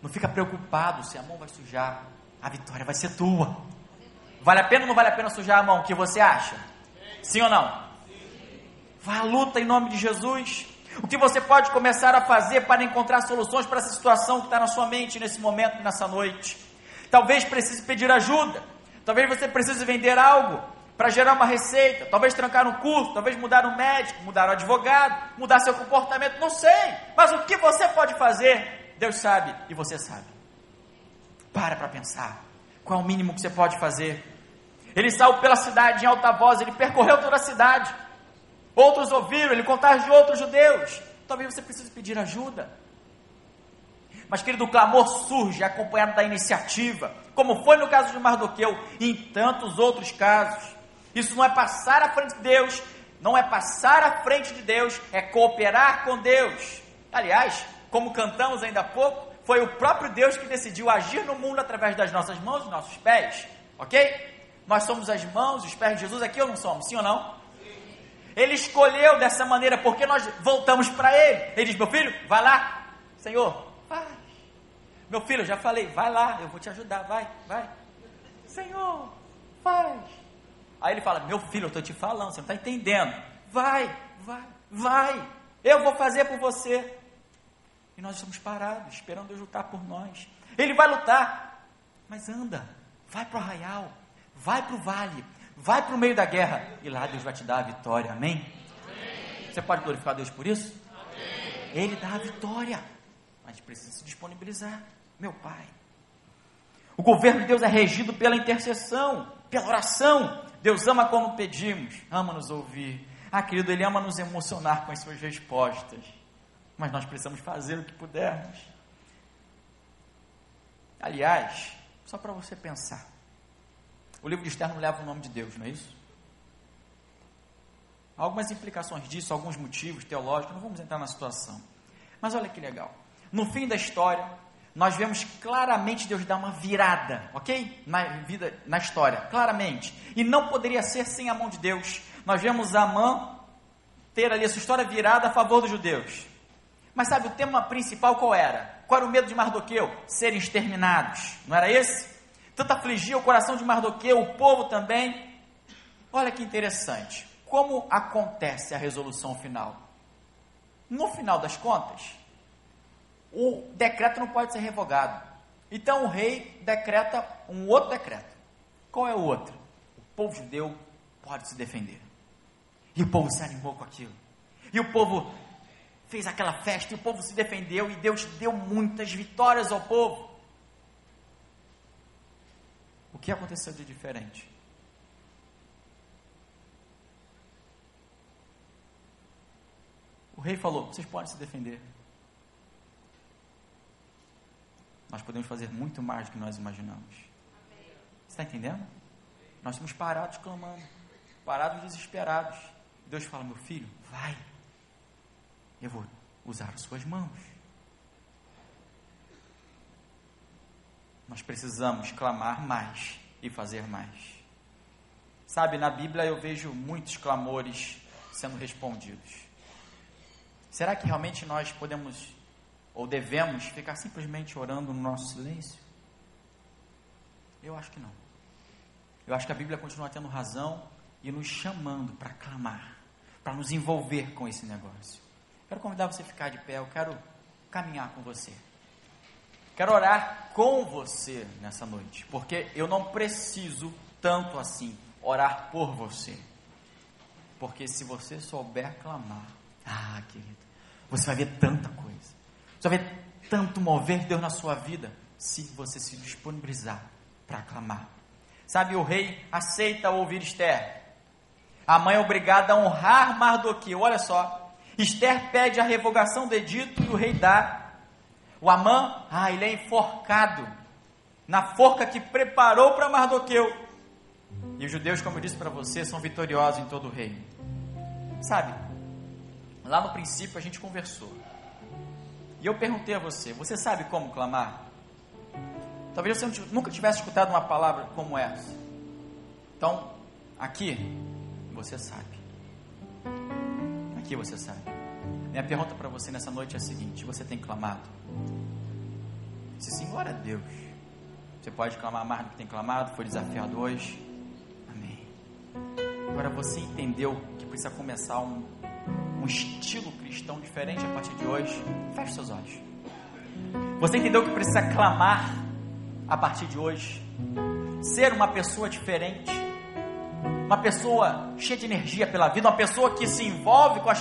Não fica preocupado se a mão vai sujar. A vitória vai ser tua. Vale a pena ou não vale a pena sujar a mão? O que você acha? Sim ou não? Vai à luta em nome de Jesus. O que você pode começar a fazer para encontrar soluções para essa situação que está na sua mente nesse momento, nessa noite? Talvez precise pedir ajuda. Talvez você precise vender algo para gerar uma receita, talvez trancar um curso, talvez mudar um médico, mudar um advogado, mudar seu comportamento, não sei. Mas o que você pode fazer, Deus sabe e você sabe. Para para pensar. Qual é o mínimo que você pode fazer? Ele saiu pela cidade em alta voz, ele percorreu toda a cidade. Outros ouviram, ele contagiou outros judeus. Talvez você precise pedir ajuda. Mas, querido, o clamor surge acompanhado da iniciativa, como foi no caso de Mardoqueu e em tantos outros casos. Isso não é passar à frente de Deus, não é passar à frente de Deus, é cooperar com Deus. Aliás, como cantamos ainda há pouco, foi o próprio Deus que decidiu agir no mundo através das nossas mãos e nossos pés, ok? Nós somos as mãos e os pés de Jesus aqui ou não somos? Sim ou não? Ele escolheu dessa maneira porque nós voltamos para Ele. Ele diz: Meu filho, vai lá, Senhor, vai. Meu filho, já falei, vai lá, eu vou te ajudar, vai, vai. Senhor, faz. Aí ele fala: Meu filho, eu estou te falando, você não está entendendo. Vai, vai, vai. Eu vou fazer por você. E nós estamos parados, esperando Deus lutar por nós. Ele vai lutar, mas anda, vai para o arraial, vai para o vale, vai para o meio da guerra, e lá Deus vai te dar a vitória, amém? amém. Você pode glorificar Deus por isso? Amém. Ele dá a vitória, mas precisa se disponibilizar, meu Pai. O governo de Deus é regido pela intercessão, pela oração. Deus ama como pedimos, ama nos ouvir. Ah, querido, Ele ama nos emocionar com as suas respostas mas nós precisamos fazer o que pudermos. Aliás, só para você pensar, o livro de Esther não leva o nome de Deus, não é isso? Há algumas implicações disso, alguns motivos teológicos, não vamos entrar na situação. Mas olha que legal. No fim da história, nós vemos claramente Deus dar uma virada, ok? Na vida, na história, claramente. E não poderia ser sem a mão de Deus. Nós vemos Amã ter ali a sua história virada a favor dos judeus. Mas sabe, o tema principal qual era? Qual era o medo de Mardoqueu? Serem exterminados. Não era esse? Tanto afligia o coração de Mardoqueu, o povo também. Olha que interessante. Como acontece a resolução final? No final das contas, o decreto não pode ser revogado. Então o rei decreta um outro decreto. Qual é o outro? O povo judeu pode se defender. E o povo se animou com aquilo. E o povo fez aquela festa e o povo se defendeu e Deus deu muitas vitórias ao povo. O que aconteceu de diferente? O rei falou: vocês podem se defender. Nós podemos fazer muito mais do que nós imaginamos. Você está entendendo? Nós estamos parados clamando, parados desesperados. Deus fala: meu filho, vai eu vou usar as suas mãos. Nós precisamos clamar mais e fazer mais. Sabe, na Bíblia eu vejo muitos clamores sendo respondidos. Será que realmente nós podemos ou devemos ficar simplesmente orando no nosso silêncio? Eu acho que não. Eu acho que a Bíblia continua tendo razão e nos chamando para clamar, para nos envolver com esse negócio. Quero convidar você a ficar de pé, eu quero caminhar com você. Quero orar com você nessa noite, porque eu não preciso tanto assim orar por você. Porque se você souber clamar, ah, querido, você vai ver tanta coisa. Você vai ver tanto mover Deus na sua vida, se você se disponibilizar para clamar. Sabe, o rei aceita ouvir Esther. A mãe é obrigada a honrar Mardoqueu. Olha só, Esther pede a revogação do edito e o rei dá. O Amã, ah, ele é enforcado na forca que preparou para Mardoqueu. E os judeus, como eu disse para você, são vitoriosos em todo o reino. Sabe, lá no princípio a gente conversou. E eu perguntei a você: você sabe como clamar? Talvez você nunca tivesse escutado uma palavra como essa. Então, aqui, você sabe que você sabe. Minha pergunta para você nessa noite é a seguinte: você tem clamado? Se sim, glória a Deus. Você pode clamar mais do que tem clamado, foi desafiado hoje. Amém. Agora você entendeu que precisa começar um, um estilo cristão diferente a partir de hoje? Feche seus olhos. Você entendeu que precisa clamar a partir de hoje? Ser uma pessoa diferente? Uma pessoa cheia de energia pela vida, uma pessoa que se envolve com as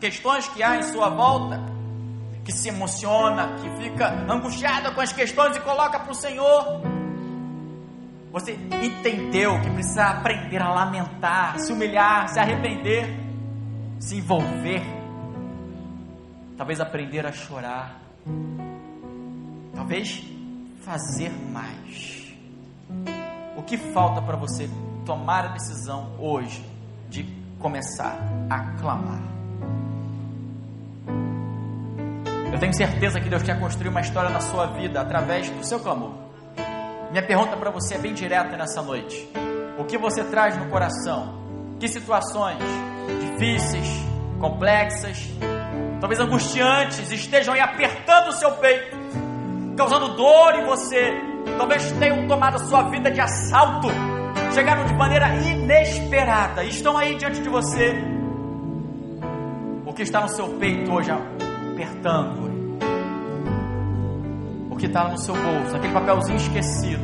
questões que há em sua volta, que se emociona, que fica angustiada com as questões e coloca para o Senhor. Você entendeu que precisa aprender a lamentar, se humilhar, se arrepender, se envolver, talvez aprender a chorar. talvez fazer mais. O que falta para você tomar a decisão hoje de começar a clamar? Eu tenho certeza que Deus quer construir uma história na sua vida através do seu clamor. Minha pergunta para você é bem direta nessa noite. O que você traz no coração? Que situações difíceis, complexas, talvez angustiantes, estejam aí apertando o seu peito, causando dor em você, talvez tenham tomado a sua vida de assalto, chegaram de maneira inesperada, estão aí diante de você. O que está no seu peito hoje apertando? O que está no seu bolso, aquele papelzinho esquecido?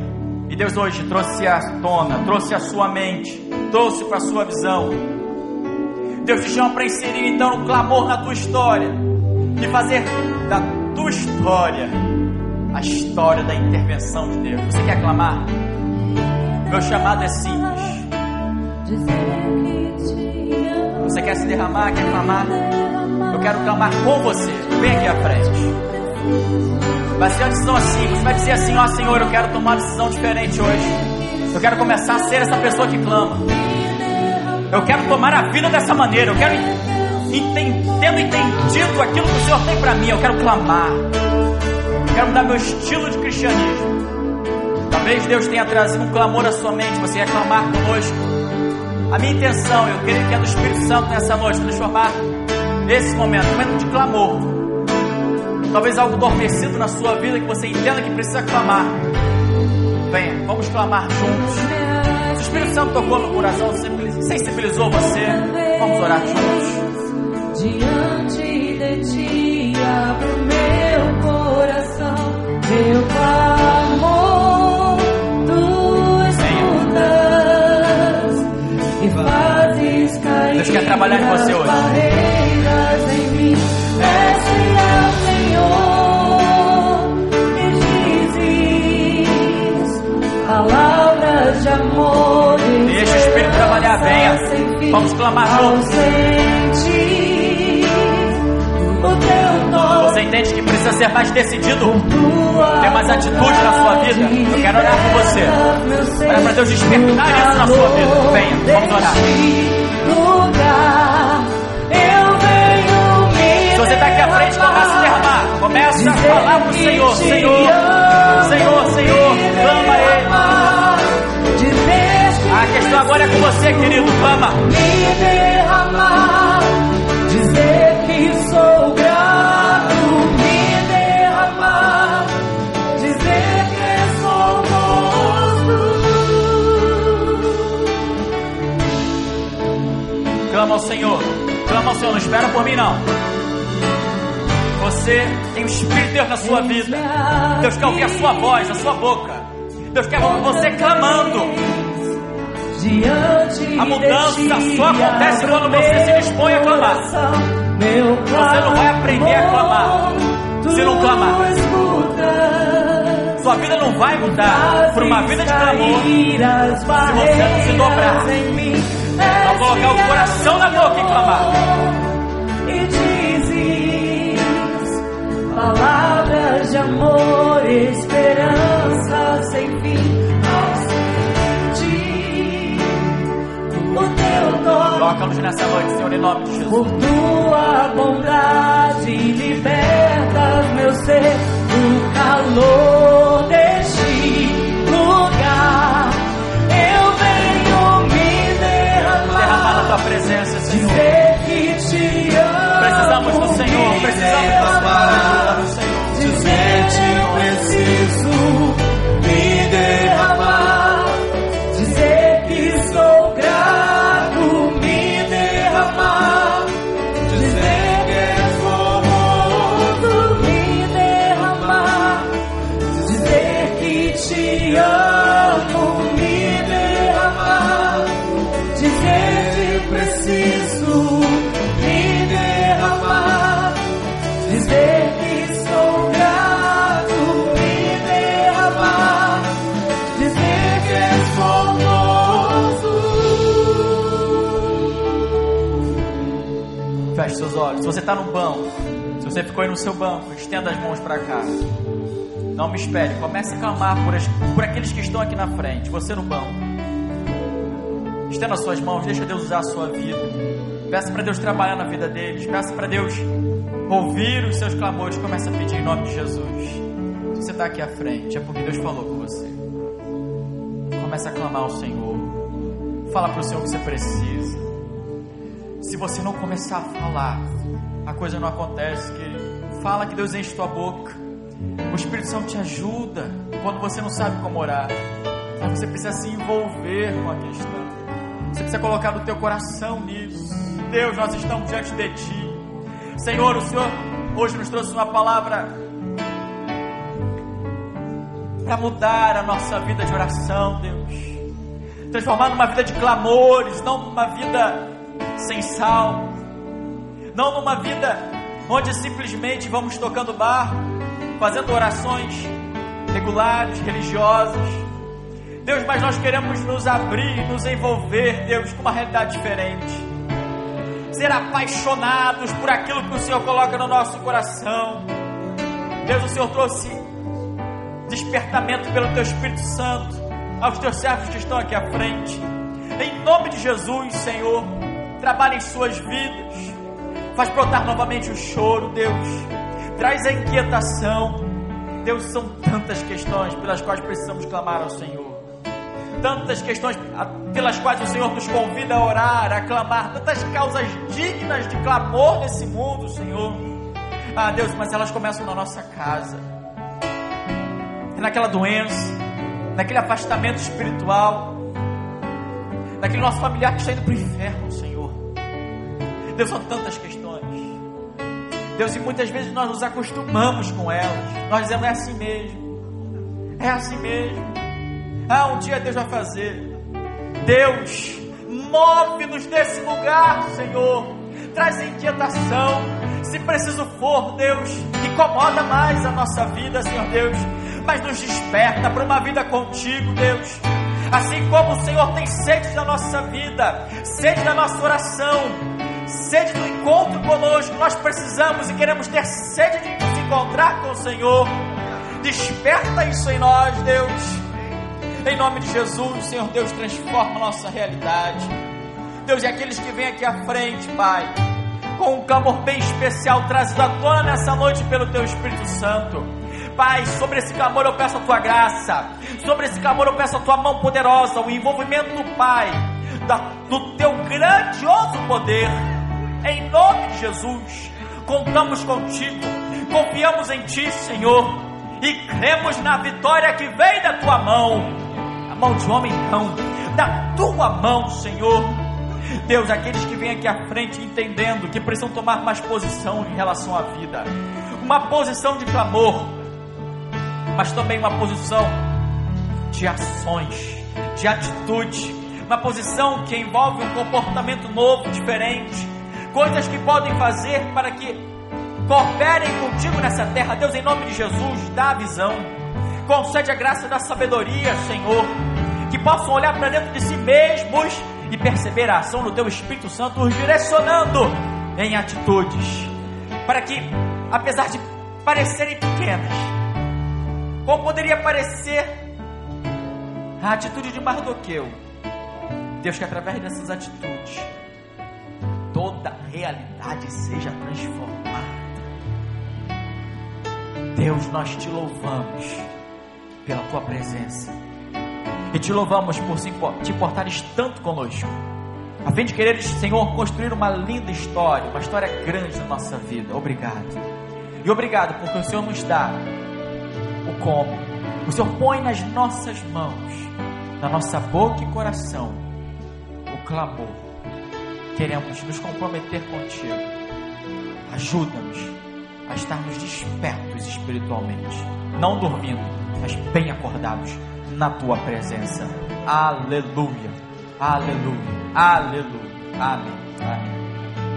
E Deus hoje trouxe à tona, trouxe a sua mente, trouxe para a sua visão. Deus te chama para inserir então um clamor na tua história e fazer da tua história a história da intervenção de Deus. Você quer clamar? Meu chamado é simples. Você quer se derramar, quer clamar? Eu quero clamar com você. Vem aqui à frente. Vai ser uma decisão assim. Você vai dizer assim: Ó oh, Senhor, eu quero tomar uma decisão diferente hoje. Eu quero começar a ser essa pessoa que clama. Eu quero tomar a vida dessa maneira. Eu quero, tendo entendido aquilo que o Senhor tem para mim, eu quero clamar. Eu quero mudar meu estilo de cristianismo. Talvez Deus tenha trazido um clamor à sua mente. Você quer clamar conosco. A minha intenção, eu queria que é do Espírito Santo nessa noite, transformar esse momento, um momento de clamor Talvez algo adormecido na sua vida que você entenda que precisa clamar. Venha, vamos clamar juntos. Se o Espírito Santo tocou no coração, sensibilizou você, vamos orar juntos. Diante de ti, abro meu coração, meu clamor, Deus quer trabalhar em você hoje. Deixa o Espírito trabalhar, venha. Vamos clamar juntos. Você entende que precisa ser mais decidido, ter mais atitude na sua vida? Eu quero orar por você. Olha para Deus despertar isso na sua vida. Venha, vamos orar. Começa a falar para o Senhor: Senhor, Senhor, Senhor, clama Ele. A questão agora é com você, querido. Clama. Me derramar, dizer que sou grato. Me derramar, dizer que sou moço. Clama ao Senhor. Clama ao Senhor. Não espera por mim, não. Você tem o Espírito de Deus na sua vida. Deus quer ouvir a sua voz, a sua boca. Deus quer ouvir você clamando. A mudança só acontece quando você se dispõe a clamar. Você não vai aprender a clamar se não clamar. Sua vida não vai mudar para uma vida de clamor se você não se dobrar. Não colocar o coração na boca e clamar. Palavras de amor, esperança sem fim. Colocamos nessa noite, Senhor, em nome de Jesus. Por tua bondade, libertas meu ser do calor deste lugar. Eu venho me derramar. Derramar na tua presença, Senhor. Dizer que te amo. Precisamos do Senhor, precisamos da tua ajuda, Senhor. Você está no banco, se você ficou aí no seu banco, estenda as mãos para cá. Não me espere, comece a clamar por, as, por aqueles que estão aqui na frente. Você no banco. Estenda as suas mãos, deixa Deus usar a sua vida. Peça para Deus trabalhar na vida deles. Peça para Deus ouvir os seus clamores. Comece a pedir em nome de Jesus. Se você está aqui à frente, é porque Deus falou com você. Comece a clamar ao Senhor. Fala para o Senhor o que você precisa. Se você não começar a falar, a coisa não acontece, querido. Fala que Deus enche tua boca. O Espírito Santo te ajuda quando você não sabe como orar. Você precisa se envolver com a questão. Você precisa colocar no teu coração nisso. Deus, nós estamos diante de Ti. Senhor, o Senhor hoje nos trouxe uma palavra para mudar a nossa vida de oração, Deus. Transformar numa vida de clamores, não numa vida sem sal. Não numa vida onde simplesmente vamos tocando barco fazendo orações regulares, religiosas. Deus, mas nós queremos nos abrir, nos envolver, Deus, com uma realidade diferente. Ser apaixonados por aquilo que o Senhor coloca no nosso coração. Deus, o Senhor trouxe despertamento pelo Teu Espírito Santo aos Teus servos que estão aqui à frente. Em nome de Jesus, Senhor, trabalhe em suas vidas. Faz brotar novamente o choro, Deus traz a inquietação. Deus, são tantas questões pelas quais precisamos clamar ao Senhor. Tantas questões pelas quais o Senhor nos convida a orar, a clamar, tantas causas dignas de clamor nesse mundo, Senhor. Ah, Deus, mas elas começam na nossa casa, naquela doença, naquele afastamento espiritual, naquele nosso familiar que está indo para o inferno, Senhor. Deus, são tantas questões. Deus, e muitas vezes nós nos acostumamos com elas. Nós dizemos, é assim mesmo. É assim mesmo. Ah, um dia Deus vai fazer. Deus, move-nos desse lugar, Senhor. Traz inquietação. Se preciso for, Deus, incomoda mais a nossa vida, Senhor Deus. Mas nos desperta para uma vida contigo, Deus. Assim como o Senhor tem sede da nossa vida, sede da nossa oração, sede do encontro conosco. Nós precisamos e queremos ter sede de nos encontrar com o Senhor. Desperta isso em nós, Deus. Em nome de Jesus, Senhor Deus, transforma a nossa realidade. Deus, e aqueles que vêm aqui à frente, Pai, com um clamor bem especial trazido à tona nessa noite pelo Teu Espírito Santo. Pai, sobre esse clamor eu peço a Tua graça, sobre esse clamor eu peço a Tua mão poderosa, o envolvimento do Pai, da, do Teu grandioso poder em nome de Jesus, contamos contigo, confiamos em Ti, Senhor, e cremos na vitória que vem da Tua mão. A mão de homem não, da Tua mão, Senhor. Deus, aqueles que vêm aqui à frente entendendo que precisam tomar mais posição em relação à vida, uma posição de clamor, mas também uma posição de ações, de atitude, uma posição que envolve um comportamento novo, diferente coisas que podem fazer para que cooperem contigo nessa terra. Deus, em nome de Jesus, dá a visão, concede a graça da sabedoria, Senhor, que possam olhar para dentro de si mesmos e perceber a ação do Teu Espírito Santo os direcionando em atitudes, para que, apesar de parecerem pequenas, como poderia parecer a atitude de Mardoqueu, Deus que através dessas atitudes toda realidade seja transformada. Deus, nós te louvamos pela tua presença e te louvamos por te importares tanto conosco, a fim de quereres, Senhor, construir uma linda história, uma história grande na nossa vida. Obrigado. E obrigado porque o Senhor nos dá o como. O Senhor põe nas nossas mãos, na nossa boca e coração, o clamor queremos nos comprometer contigo. Ajuda-nos a estarmos despertos espiritualmente, não dormindo, mas bem acordados na tua presença. Aleluia, aleluia, aleluia. Amém. Amém.